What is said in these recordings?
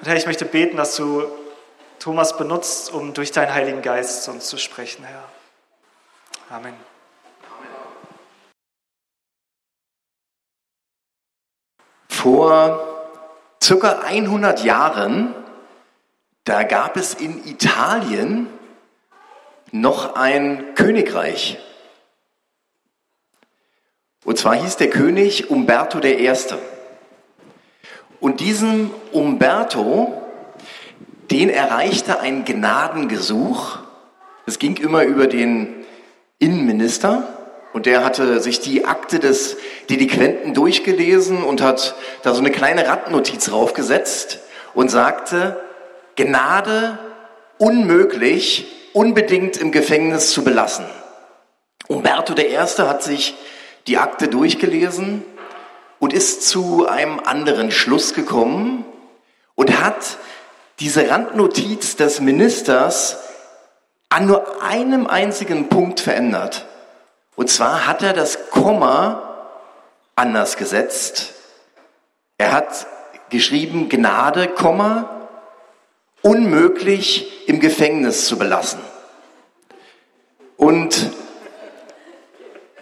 Und Herr, ich möchte beten, dass du Thomas benutzt, um durch deinen Heiligen Geist zu uns zu sprechen, Herr. Amen. Vor circa 100 Jahren, da gab es in Italien noch ein Königreich. Und zwar hieß der König Umberto I. Und diesen Umberto, den erreichte ein Gnadengesuch. Es ging immer über den Innenminister und der hatte sich die Akte des Delinquenten durchgelesen und hat da so eine kleine Randnotiz draufgesetzt und sagte, Gnade unmöglich, unbedingt im Gefängnis zu belassen. Umberto I. hat sich die Akte durchgelesen und ist zu einem anderen Schluss gekommen und hat diese Randnotiz des Ministers an nur einem einzigen Punkt verändert. Und zwar hat er das Komma anders gesetzt. Er hat geschrieben, Gnade, Komma, unmöglich im Gefängnis zu belassen. Und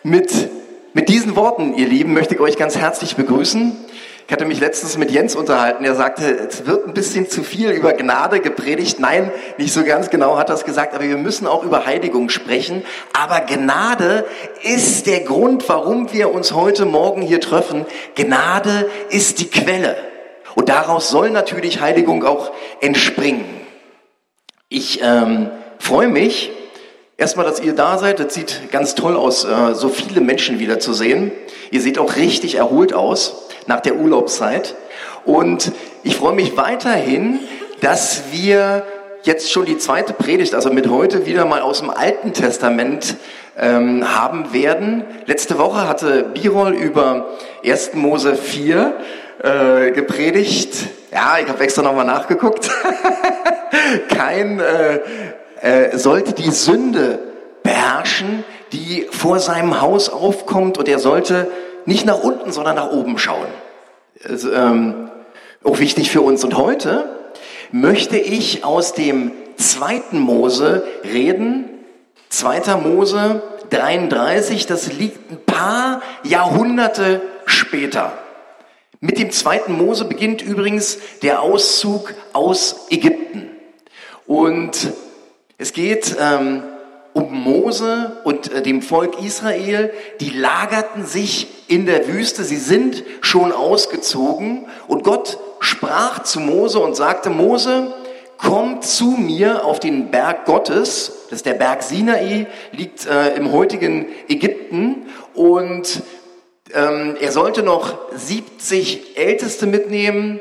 mit, mit diesen Worten, ihr Lieben, möchte ich euch ganz herzlich begrüßen. Ich hatte mich letztens mit Jens unterhalten. Er sagte, es wird ein bisschen zu viel über Gnade gepredigt. Nein, nicht so ganz genau hat er es gesagt, aber wir müssen auch über Heiligung sprechen. Aber Gnade ist der Grund, warum wir uns heute Morgen hier treffen. Gnade ist die Quelle. Und daraus soll natürlich Heiligung auch entspringen. Ich ähm, freue mich, Erstmal, dass ihr da seid, das sieht ganz toll aus, äh, so viele Menschen wieder zu sehen. Ihr seht auch richtig erholt aus nach der Urlaubszeit. Und ich freue mich weiterhin, dass wir jetzt schon die zweite Predigt, also mit heute wieder mal aus dem Alten Testament ähm, haben werden. Letzte Woche hatte Birol über 1. Mose 4 äh, gepredigt. Ja, ich habe extra nochmal nachgeguckt. Kein äh, äh, sollte die Sünde beherrschen, die vor seinem Haus aufkommt und er sollte nicht nach unten, sondern nach oben schauen. Ist, ähm, auch wichtig für uns. Und heute möchte ich aus dem zweiten Mose reden. Zweiter Mose 33, das liegt ein paar Jahrhunderte später. Mit dem zweiten Mose beginnt übrigens der Auszug aus Ägypten. Und es geht ähm, um Mose und äh, dem Volk Israel, die lagerten sich in der Wüste, sie sind schon ausgezogen. Und Gott sprach zu Mose und sagte, Mose, komm zu mir auf den Berg Gottes, das ist der Berg Sinai, liegt äh, im heutigen Ägypten. Und ähm, er sollte noch 70 Älteste mitnehmen,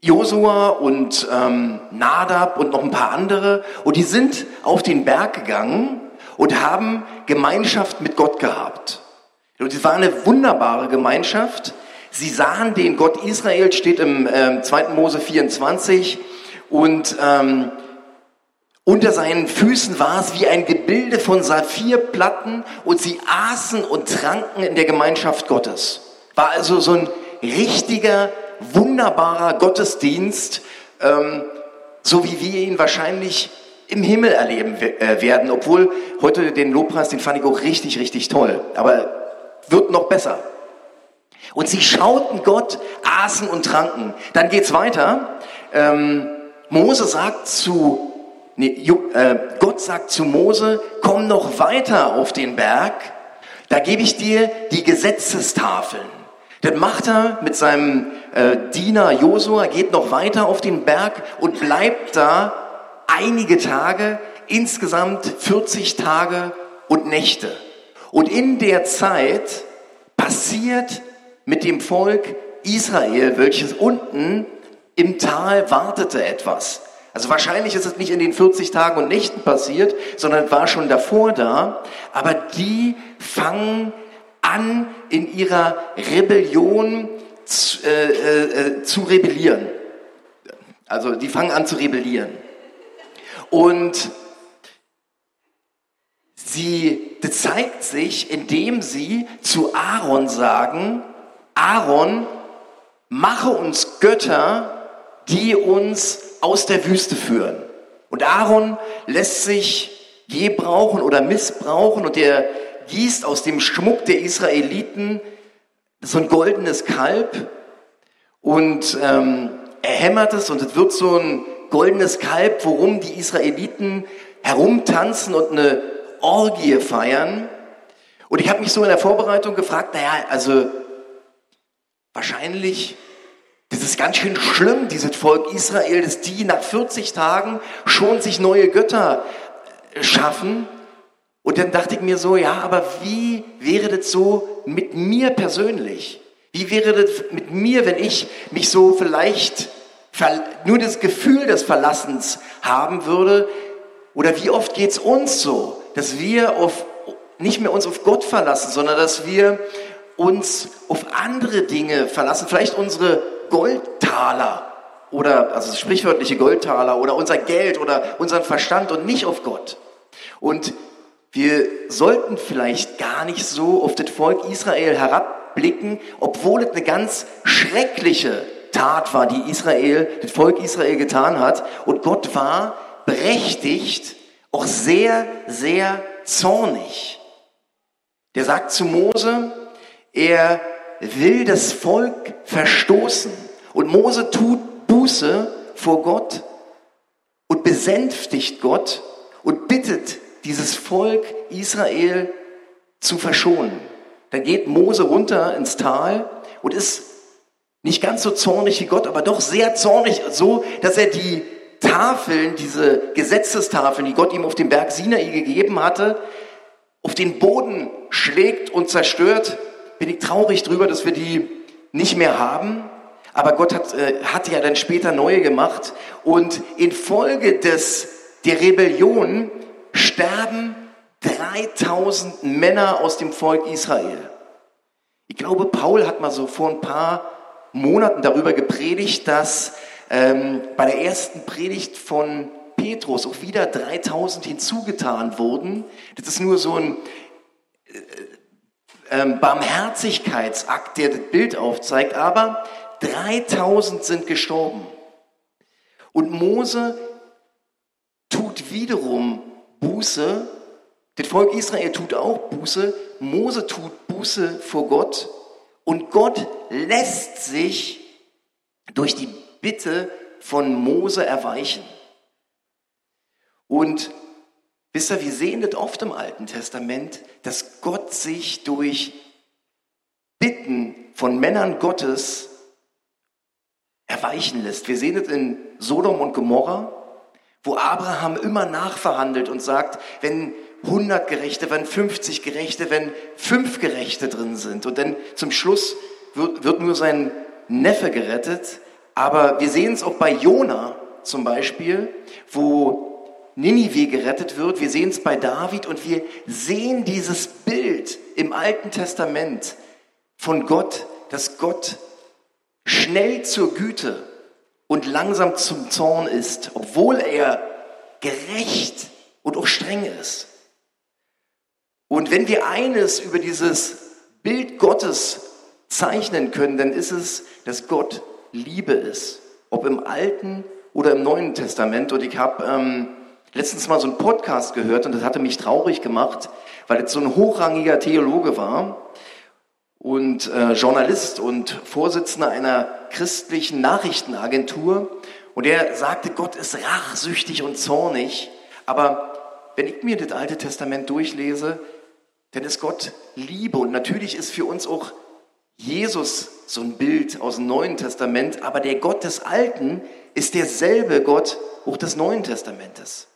Josua und ähm, Nadab und noch ein paar andere. Und die sind auf den Berg gegangen und haben Gemeinschaft mit Gott gehabt. Und es war eine wunderbare Gemeinschaft. Sie sahen den Gott Israel, steht im ähm, 2. Mose 24. Und ähm, unter seinen Füßen war es wie ein Gebilde von Saphirplatten und sie aßen und tranken in der Gemeinschaft Gottes. War also so ein richtiger wunderbarer Gottesdienst, ähm, so wie wir ihn wahrscheinlich im Himmel erleben äh, werden. Obwohl heute den Lobpreis, den fand ich auch richtig, richtig toll. Aber wird noch besser. Und sie schauten Gott, aßen und tranken. Dann geht's weiter. Ähm, Mose sagt zu, nee, äh, Gott sagt zu Mose, komm noch weiter auf den Berg. Da gebe ich dir die Gesetzestafeln. Das macht er mit seinem äh, Diener Josua, geht noch weiter auf den Berg und bleibt da einige Tage, insgesamt 40 Tage und Nächte. Und in der Zeit passiert mit dem Volk Israel, welches unten im Tal wartete, etwas. Also wahrscheinlich ist es nicht in den 40 Tagen und Nächten passiert, sondern war schon davor da. Aber die fangen an, in ihrer Rebellion zu, äh, äh, äh, zu rebellieren. Also die fangen an zu rebellieren. Und sie, zeigt sich, indem sie zu Aaron sagen, Aaron, mache uns Götter, die uns aus der Wüste führen. Und Aaron lässt sich gebrauchen oder missbrauchen und er gießt aus dem Schmuck der Israeliten so ein goldenes Kalb und ähm, er hämmert es und es wird so ein goldenes Kalb, worum die Israeliten herumtanzen und eine Orgie feiern. Und ich habe mich so in der Vorbereitung gefragt, naja, also wahrscheinlich, das ist ganz schön schlimm, dieses Volk Israel, dass die nach 40 Tagen schon sich neue Götter schaffen. Und dann dachte ich mir so, ja, aber wie wäre das so mit mir persönlich? Wie wäre das mit mir, wenn ich mich so vielleicht nur das Gefühl des Verlassens haben würde? Oder wie oft geht es uns so, dass wir auf, nicht mehr uns auf Gott verlassen, sondern dass wir uns auf andere Dinge verlassen, vielleicht unsere Goldtaler oder, also sprichwörtliche Goldtaler oder unser Geld oder unseren Verstand und nicht auf Gott. Und wir sollten vielleicht gar nicht so auf das Volk Israel herabblicken, obwohl es eine ganz schreckliche Tat war, die Israel, das Volk Israel getan hat. Und Gott war berechtigt, auch sehr, sehr zornig. Der sagt zu Mose, er will das Volk verstoßen. Und Mose tut Buße vor Gott und besänftigt Gott und bittet dieses Volk Israel zu verschonen. Dann geht Mose runter ins Tal und ist nicht ganz so zornig wie Gott, aber doch sehr zornig, so dass er die Tafeln, diese Gesetzestafeln, die Gott ihm auf dem Berg Sinai gegeben hatte, auf den Boden schlägt und zerstört bin ich traurig drüber, dass wir die nicht mehr haben. Aber Gott hat, äh, hat ja dann später neue gemacht. Und infolge des, der Rebellion sterben 3000 Männer aus dem Volk Israel. Ich glaube, Paul hat mal so vor ein paar Monaten darüber gepredigt, dass ähm, bei der ersten Predigt von Petrus auch wieder 3000 hinzugetan wurden. Das ist nur so ein äh, ähm, Barmherzigkeitsakt, der das Bild aufzeigt, aber 3000 sind gestorben. Und Mose tut wiederum Buße, das Volk Israel tut auch Buße, Mose tut Buße vor Gott und Gott lässt sich durch die Bitte von Mose erweichen. Und Wisst ihr, wir sehen das oft im Alten Testament, dass Gott sich durch Bitten von Männern Gottes erweichen lässt. Wir sehen das in Sodom und Gomorra, wo Abraham immer nachverhandelt und sagt, wenn 100 Gerechte, wenn 50 Gerechte, wenn fünf Gerechte drin sind. Und dann zum Schluss wird, wird nur sein Neffe gerettet. Aber wir sehen es auch bei Jona zum Beispiel, wo Ninive gerettet wird. Wir sehen es bei David und wir sehen dieses Bild im Alten Testament von Gott, dass Gott schnell zur Güte und langsam zum Zorn ist, obwohl er gerecht und auch streng ist. Und wenn wir eines über dieses Bild Gottes zeichnen können, dann ist es, dass Gott Liebe ist, ob im Alten oder im Neuen Testament. Und ich habe ähm, letztens mal so einen Podcast gehört und das hatte mich traurig gemacht, weil es so ein hochrangiger Theologe war und äh, Journalist und Vorsitzender einer christlichen Nachrichtenagentur. Und er sagte, Gott ist rachsüchtig und zornig. Aber wenn ich mir das Alte Testament durchlese, dann ist Gott Liebe. Und natürlich ist für uns auch Jesus so ein Bild aus dem Neuen Testament. Aber der Gott des Alten ist derselbe Gott auch des Neuen Testamentes.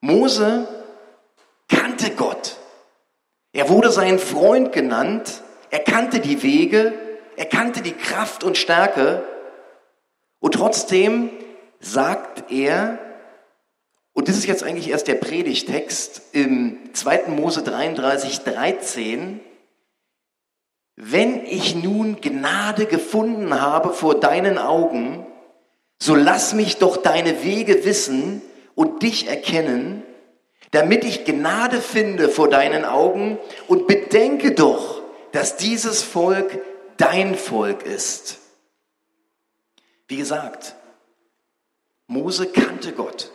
Mose. Er wurde sein Freund genannt. Er kannte die Wege. Er kannte die Kraft und Stärke. Und trotzdem sagt er, und das ist jetzt eigentlich erst der Predigtext im 2. Mose 33, 13, wenn ich nun Gnade gefunden habe vor deinen Augen, so lass mich doch deine Wege wissen und dich erkennen, damit ich Gnade finde vor deinen Augen und bedenke doch, dass dieses Volk dein Volk ist. Wie gesagt, Mose kannte Gott.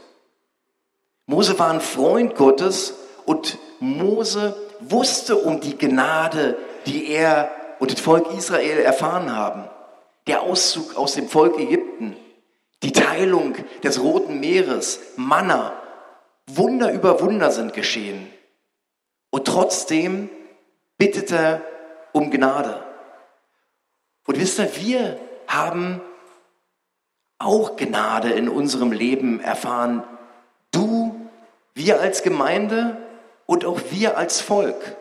Mose war ein Freund Gottes und Mose wusste um die Gnade, die er und das Volk Israel erfahren haben. Der Auszug aus dem Volk Ägypten, die Teilung des Roten Meeres, Manna, Wunder über Wunder sind geschehen. Und trotzdem bittet er um Gnade. Und wisst ihr, wir haben auch Gnade in unserem Leben erfahren. Du, wir als Gemeinde und auch wir als Volk.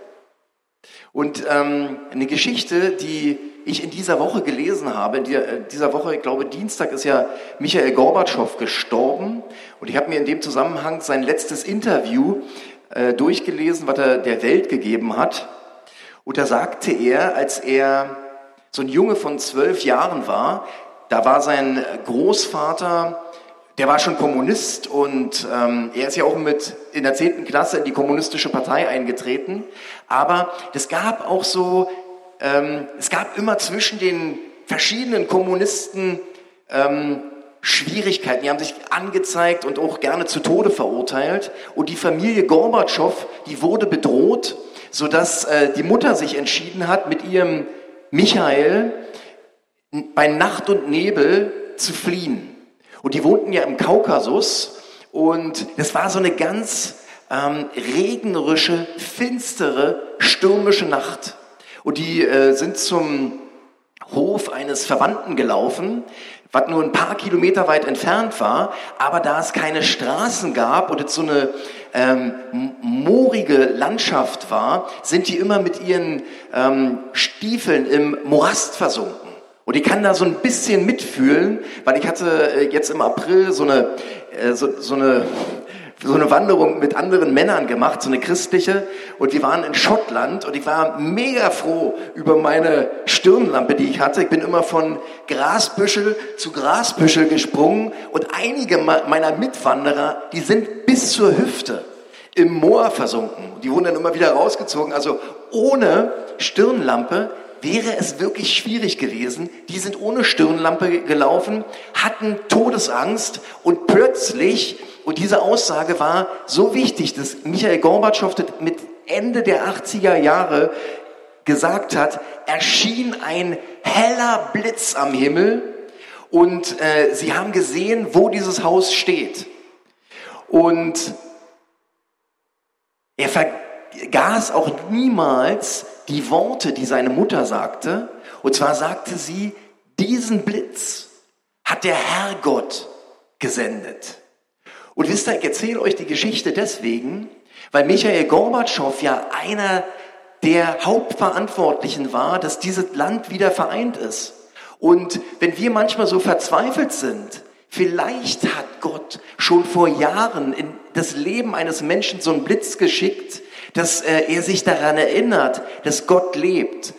Und ähm, eine Geschichte, die ich in dieser Woche gelesen habe, in äh, dieser Woche, ich glaube Dienstag ist ja Michael Gorbatschow gestorben und ich habe mir in dem Zusammenhang sein letztes Interview äh, durchgelesen, was er der Welt gegeben hat. Und da sagte er, als er so ein Junge von zwölf Jahren war, da war sein Großvater, der war schon Kommunist und ähm, er ist ja auch mit in der zehnten Klasse in die kommunistische Partei eingetreten. Aber es gab auch so, ähm, es gab immer zwischen den verschiedenen Kommunisten ähm, Schwierigkeiten. Die haben sich angezeigt und auch gerne zu Tode verurteilt. Und die Familie Gorbatschow, die wurde bedroht, sodass äh, die Mutter sich entschieden hat, mit ihrem Michael bei Nacht und Nebel zu fliehen. Und die wohnten ja im Kaukasus und das war so eine ganz ähm, regnerische, finstere, stürmische Nacht. Und die äh, sind zum Hof eines Verwandten gelaufen, was nur ein paar Kilometer weit entfernt war, aber da es keine Straßen gab und es so eine ähm, moorige Landschaft war, sind die immer mit ihren ähm, Stiefeln im Morast versunken. Und ich kann da so ein bisschen mitfühlen, weil ich hatte äh, jetzt im April so eine, äh, so, so eine so eine Wanderung mit anderen Männern gemacht, so eine christliche. Und wir waren in Schottland und ich war mega froh über meine Stirnlampe, die ich hatte. Ich bin immer von Grasbüschel zu Grasbüschel gesprungen und einige meiner Mitwanderer, die sind bis zur Hüfte im Moor versunken. Die wurden dann immer wieder rausgezogen. Also ohne Stirnlampe wäre es wirklich schwierig gewesen. Die sind ohne Stirnlampe gelaufen, hatten Todesangst und plötzlich und diese Aussage war so wichtig, dass Michael Gorbatschow mit Ende der 80er Jahre gesagt hat, erschien ein heller Blitz am Himmel und äh, sie haben gesehen, wo dieses Haus steht. Und er vergaß auch niemals die Worte, die seine Mutter sagte. Und zwar sagte sie, diesen Blitz hat der Herrgott gesendet. Und wisst ihr, ich erzähle euch die Geschichte deswegen, weil Michael Gorbatschow ja einer der Hauptverantwortlichen war, dass dieses Land wieder vereint ist. Und wenn wir manchmal so verzweifelt sind, vielleicht hat Gott schon vor Jahren in das Leben eines Menschen so einen Blitz geschickt, dass äh, er sich daran erinnert, dass Gott lebt.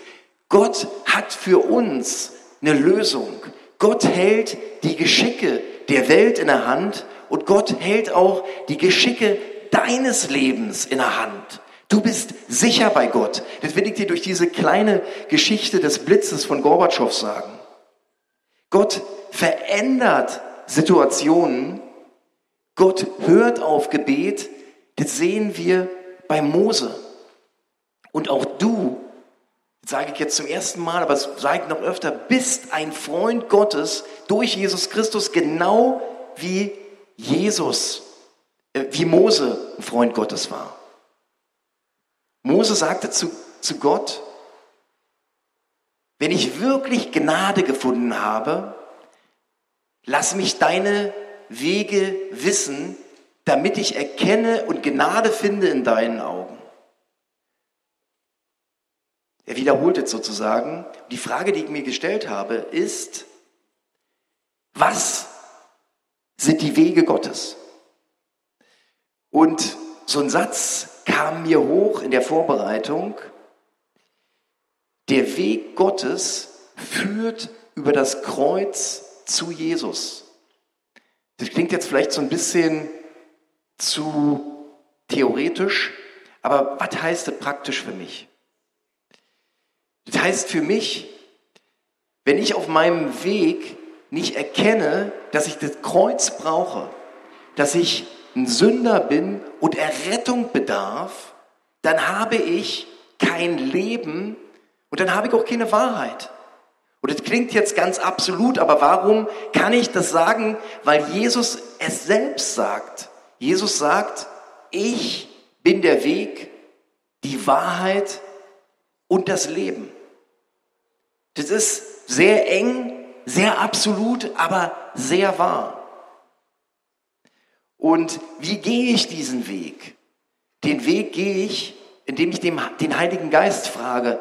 Gott hat für uns eine Lösung. Gott hält die Geschicke der Welt in der Hand und Gott hält auch die Geschicke deines Lebens in der Hand. Du bist sicher bei Gott. Das will ich dir durch diese kleine Geschichte des Blitzes von Gorbatschow sagen. Gott verändert Situationen. Gott hört auf Gebet. Das sehen wir bei Mose. Und auch du, sage ich jetzt zum ersten Mal, aber das sage ich noch öfter, bist ein Freund Gottes durch Jesus Christus, genau wie Jesus, äh, wie Mose ein Freund Gottes war. Mose sagte zu, zu Gott, wenn ich wirklich Gnade gefunden habe, lass mich deine Wege wissen, damit ich erkenne und Gnade finde in deinen Augen. Er wiederholt es sozusagen. Die Frage, die ich mir gestellt habe, ist, was sind die Wege Gottes. Und so ein Satz kam mir hoch in der Vorbereitung. Der Weg Gottes führt über das Kreuz zu Jesus. Das klingt jetzt vielleicht so ein bisschen zu theoretisch, aber was heißt das praktisch für mich? Das heißt für mich, wenn ich auf meinem Weg nicht erkenne, dass ich das Kreuz brauche, dass ich ein Sünder bin und Errettung bedarf, dann habe ich kein Leben und dann habe ich auch keine Wahrheit. Und das klingt jetzt ganz absolut, aber warum kann ich das sagen? Weil Jesus es selbst sagt. Jesus sagt, ich bin der Weg, die Wahrheit und das Leben. Das ist sehr eng, sehr absolut, aber sehr wahr. Und wie gehe ich diesen Weg? Den Weg gehe ich, indem ich dem, den Heiligen Geist frage,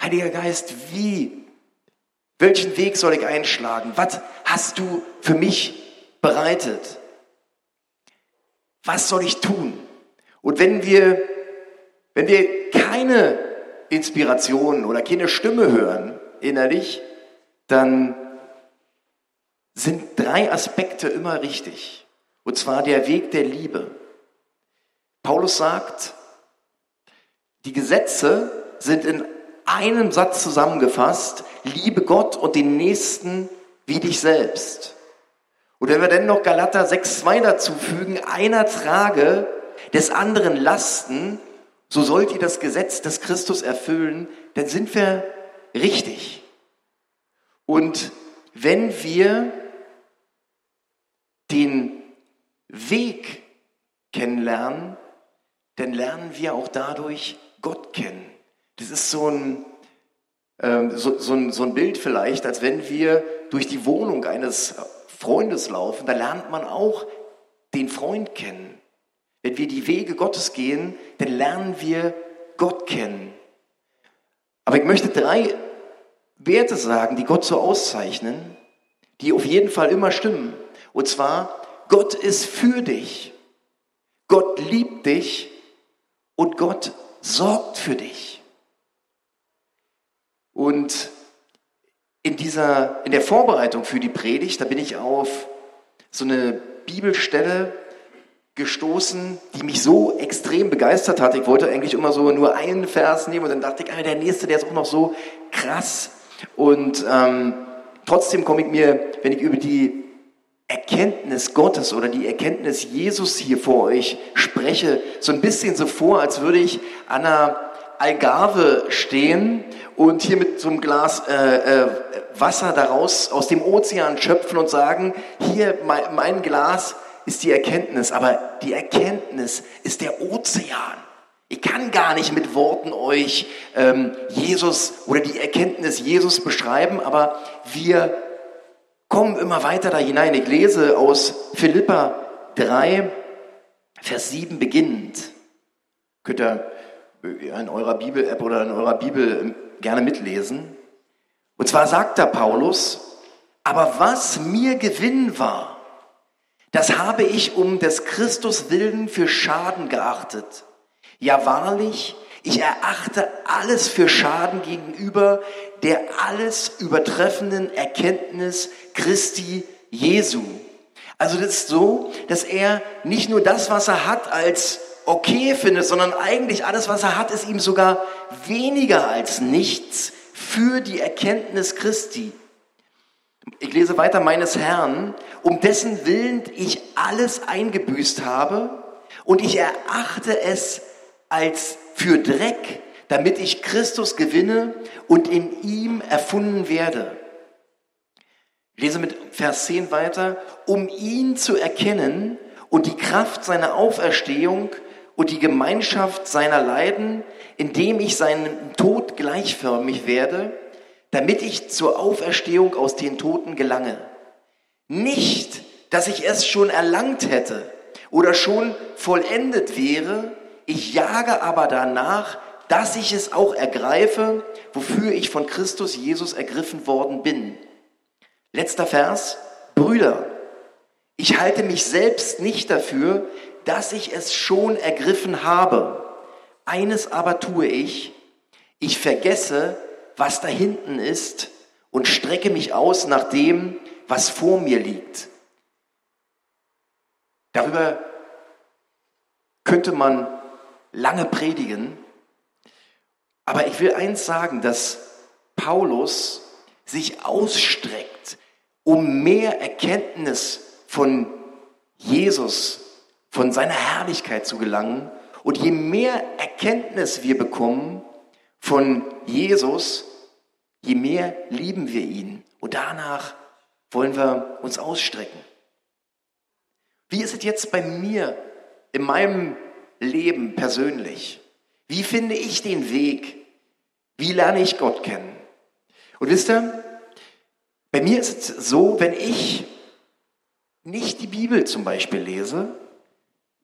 Heiliger Geist, wie? Welchen Weg soll ich einschlagen? Was hast du für mich bereitet? Was soll ich tun? Und wenn wir, wenn wir keine Inspiration oder keine Stimme hören innerlich, dann sind drei Aspekte immer richtig. Und zwar der Weg der Liebe. Paulus sagt, die Gesetze sind in einem Satz zusammengefasst, liebe Gott und den Nächsten wie dich selbst. Und wenn wir dann noch Galater 6,2 dazu fügen, einer trage des anderen Lasten, so sollt ihr das Gesetz des Christus erfüllen, dann sind wir richtig. Und wenn wir den Weg kennenlernen, dann lernen wir auch dadurch Gott kennen. Das ist so ein, äh, so, so, ein, so ein Bild vielleicht, als wenn wir durch die Wohnung eines Freundes laufen, da lernt man auch den Freund kennen. Wenn wir die Wege Gottes gehen, dann lernen wir Gott kennen. Aber ich möchte drei Werte sagen, die Gott so auszeichnen, die auf jeden Fall immer stimmen. Und zwar, Gott ist für dich. Gott liebt dich und Gott sorgt für dich. Und in dieser, in der Vorbereitung für die Predigt, da bin ich auf so eine Bibelstelle gestoßen, die mich so extrem begeistert hat. Ich wollte eigentlich immer so nur einen Vers nehmen und dann dachte ich, ah, der nächste, der ist auch noch so krass. Und ähm, trotzdem komme ich mir, wenn ich über die Erkenntnis Gottes oder die Erkenntnis Jesus hier vor euch spreche, so ein bisschen so vor, als würde ich an einer Algarve stehen und hier mit so einem Glas äh, äh, Wasser daraus aus dem Ozean schöpfen und sagen, hier mein, mein Glas ist die Erkenntnis, aber die Erkenntnis ist der Ozean. Ich kann gar nicht mit Worten euch ähm, Jesus oder die Erkenntnis Jesus beschreiben, aber wir kommen immer weiter da hinein. Ich lese aus Philippa 3, Vers 7 beginnend. Könnt ihr in eurer Bibel-App oder in eurer Bibel ähm, gerne mitlesen. Und zwar sagt da Paulus, aber was mir Gewinn war, das habe ich um des Christus willen für Schaden geachtet. Ja wahrlich, ich erachte alles für Schaden gegenüber der alles übertreffenden Erkenntnis Christi Jesu. Also das ist so, dass er nicht nur das, was er hat, als okay findet, sondern eigentlich alles, was er hat, ist ihm sogar weniger als nichts für die Erkenntnis Christi. Ich lese weiter meines Herrn, um dessen Willen ich alles eingebüßt habe und ich erachte es als für Dreck, damit ich Christus gewinne und in ihm erfunden werde. Ich lese mit Vers 10 weiter, um ihn zu erkennen und die Kraft seiner Auferstehung und die Gemeinschaft seiner Leiden, indem ich seinem Tod gleichförmig werde, damit ich zur Auferstehung aus den Toten gelange. Nicht, dass ich es schon erlangt hätte oder schon vollendet wäre, ich jage aber danach, dass ich es auch ergreife, wofür ich von Christus Jesus ergriffen worden bin. Letzter Vers. Brüder, ich halte mich selbst nicht dafür, dass ich es schon ergriffen habe. Eines aber tue ich, ich vergesse, was da hinten ist und strecke mich aus nach dem, was vor mir liegt. Darüber könnte man lange predigen, aber ich will eins sagen, dass Paulus sich ausstreckt um mehr Erkenntnis von Jesus, von seiner Herrlichkeit zu gelangen. Und je mehr Erkenntnis wir bekommen von Jesus, je mehr lieben wir ihn. Und danach wollen wir uns ausstrecken. Wie ist es jetzt bei mir, in meinem Leben persönlich? Wie finde ich den Weg? Wie lerne ich Gott kennen? Und wisst ihr, bei mir ist es so, wenn ich nicht die Bibel zum Beispiel lese,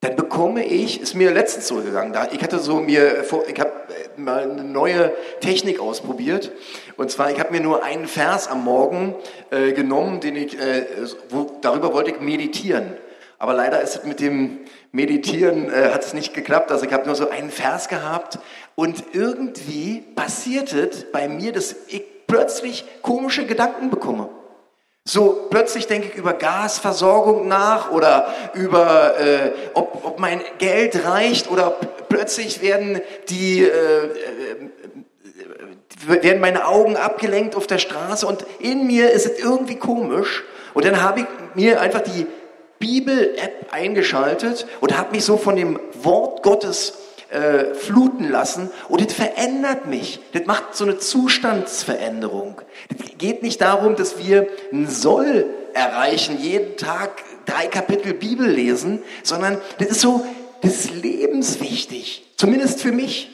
dann bekomme ich, ist mir letztens so gegangen, da, ich hatte so mir, ich habe äh, mal eine neue Technik ausprobiert und zwar, ich habe mir nur einen Vers am Morgen äh, genommen, den ich, äh, wo, darüber wollte ich meditieren. Aber leider ist es mit dem Meditieren, äh, hat es nicht geklappt, also ich habe nur so einen Vers gehabt und irgendwie passiert es bei mir, dass ich plötzlich komische Gedanken bekomme. So plötzlich denke ich über Gasversorgung nach oder über, äh, ob, ob mein Geld reicht oder plötzlich werden die äh, äh, werden meine Augen abgelenkt auf der Straße und in mir ist es irgendwie komisch und dann habe ich mir einfach die Bibel-App eingeschaltet und habe mich so von dem Wort Gottes äh, fluten lassen und das verändert mich. Das macht so eine Zustandsveränderung. Es geht nicht darum, dass wir ein Soll erreichen, jeden Tag drei Kapitel Bibel lesen, sondern das ist so, das ist lebenswichtig, zumindest für mich.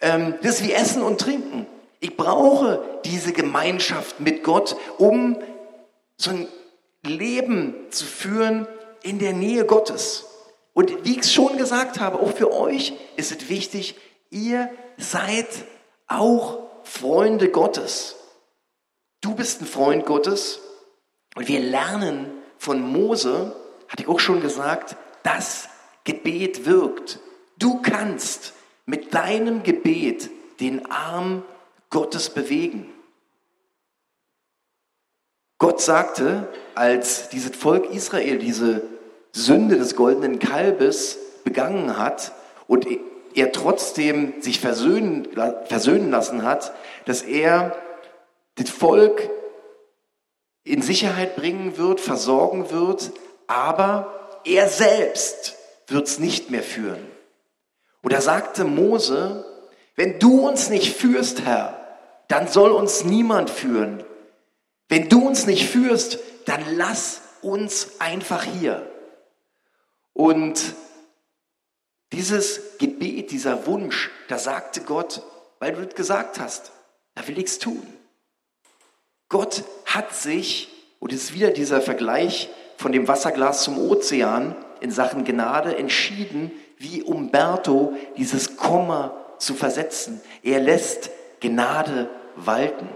Ähm, das ist wie Essen und Trinken. Ich brauche diese Gemeinschaft mit Gott, um so ein Leben zu führen in der Nähe Gottes. Und wie ich es schon gesagt habe, auch für euch ist es wichtig, ihr seid auch Freunde Gottes. Du bist ein Freund Gottes und wir lernen von Mose, hatte ich auch schon gesagt, dass Gebet wirkt. Du kannst mit deinem Gebet den Arm Gottes bewegen. Gott sagte, als dieses Volk Israel diese Sünde des goldenen Kalbes begangen hat und er trotzdem sich versöhnen, versöhnen lassen hat, dass er das Volk in Sicherheit bringen wird, versorgen wird, aber er selbst wird es nicht mehr führen. Und da sagte Mose, wenn du uns nicht führst, Herr, dann soll uns niemand führen. Wenn du uns nicht führst, dann lass uns einfach hier. Und dieses Gebet, dieser Wunsch, da sagte Gott, weil du das gesagt hast, da will ich es tun. Gott hat sich, und es ist wieder dieser Vergleich von dem Wasserglas zum Ozean in Sachen Gnade, entschieden, wie Umberto dieses Komma zu versetzen. Er lässt Gnade walten.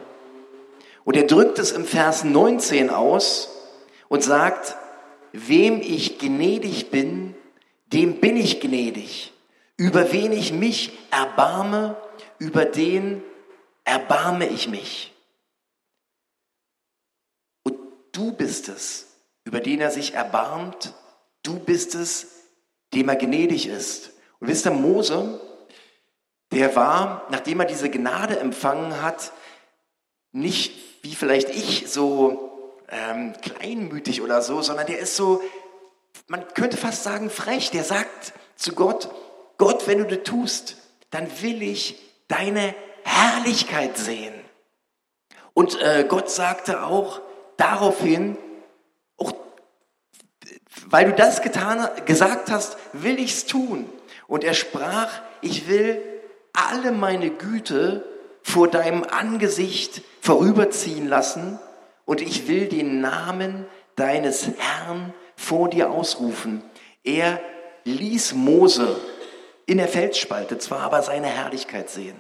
Und er drückt es im Vers 19 aus und sagt, wem ich gnädig bin, dem bin ich gnädig. Über wen ich mich erbarme, über den erbarme ich mich. Und du bist es, über den er sich erbarmt. Du bist es, dem er gnädig ist. Und wisst ihr, Mose, der war, nachdem er diese Gnade empfangen hat, nicht wie vielleicht ich so ähm, kleinmütig oder so, sondern der ist so, man könnte fast sagen, frech. Der sagt zu Gott, Gott, wenn du das tust, dann will ich deine Herrlichkeit sehen. Und äh, Gott sagte auch daraufhin, auch, weil du das getan, gesagt hast, will ich's tun. Und er sprach, ich will alle meine Güte vor deinem Angesicht vorüberziehen lassen und ich will den Namen deines Herrn vor dir ausrufen. Er ließ Mose in der Felsspalte zwar aber seine Herrlichkeit sehen.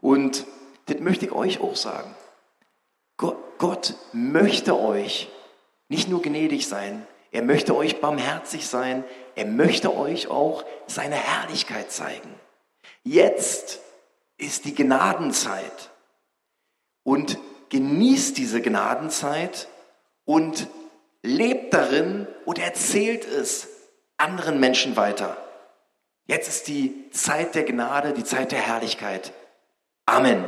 Und das möchte ich euch auch sagen. Gott, möchte euch nicht nur gnädig sein, er möchte euch barmherzig sein, er möchte euch auch seine Herrlichkeit zeigen. Jetzt ist die Gnadenzeit. Und genießt diese Gnadenzeit und lebt darin und erzählt es anderen Menschen weiter. Jetzt ist die Zeit der Gnade, die Zeit der Herrlichkeit. Amen.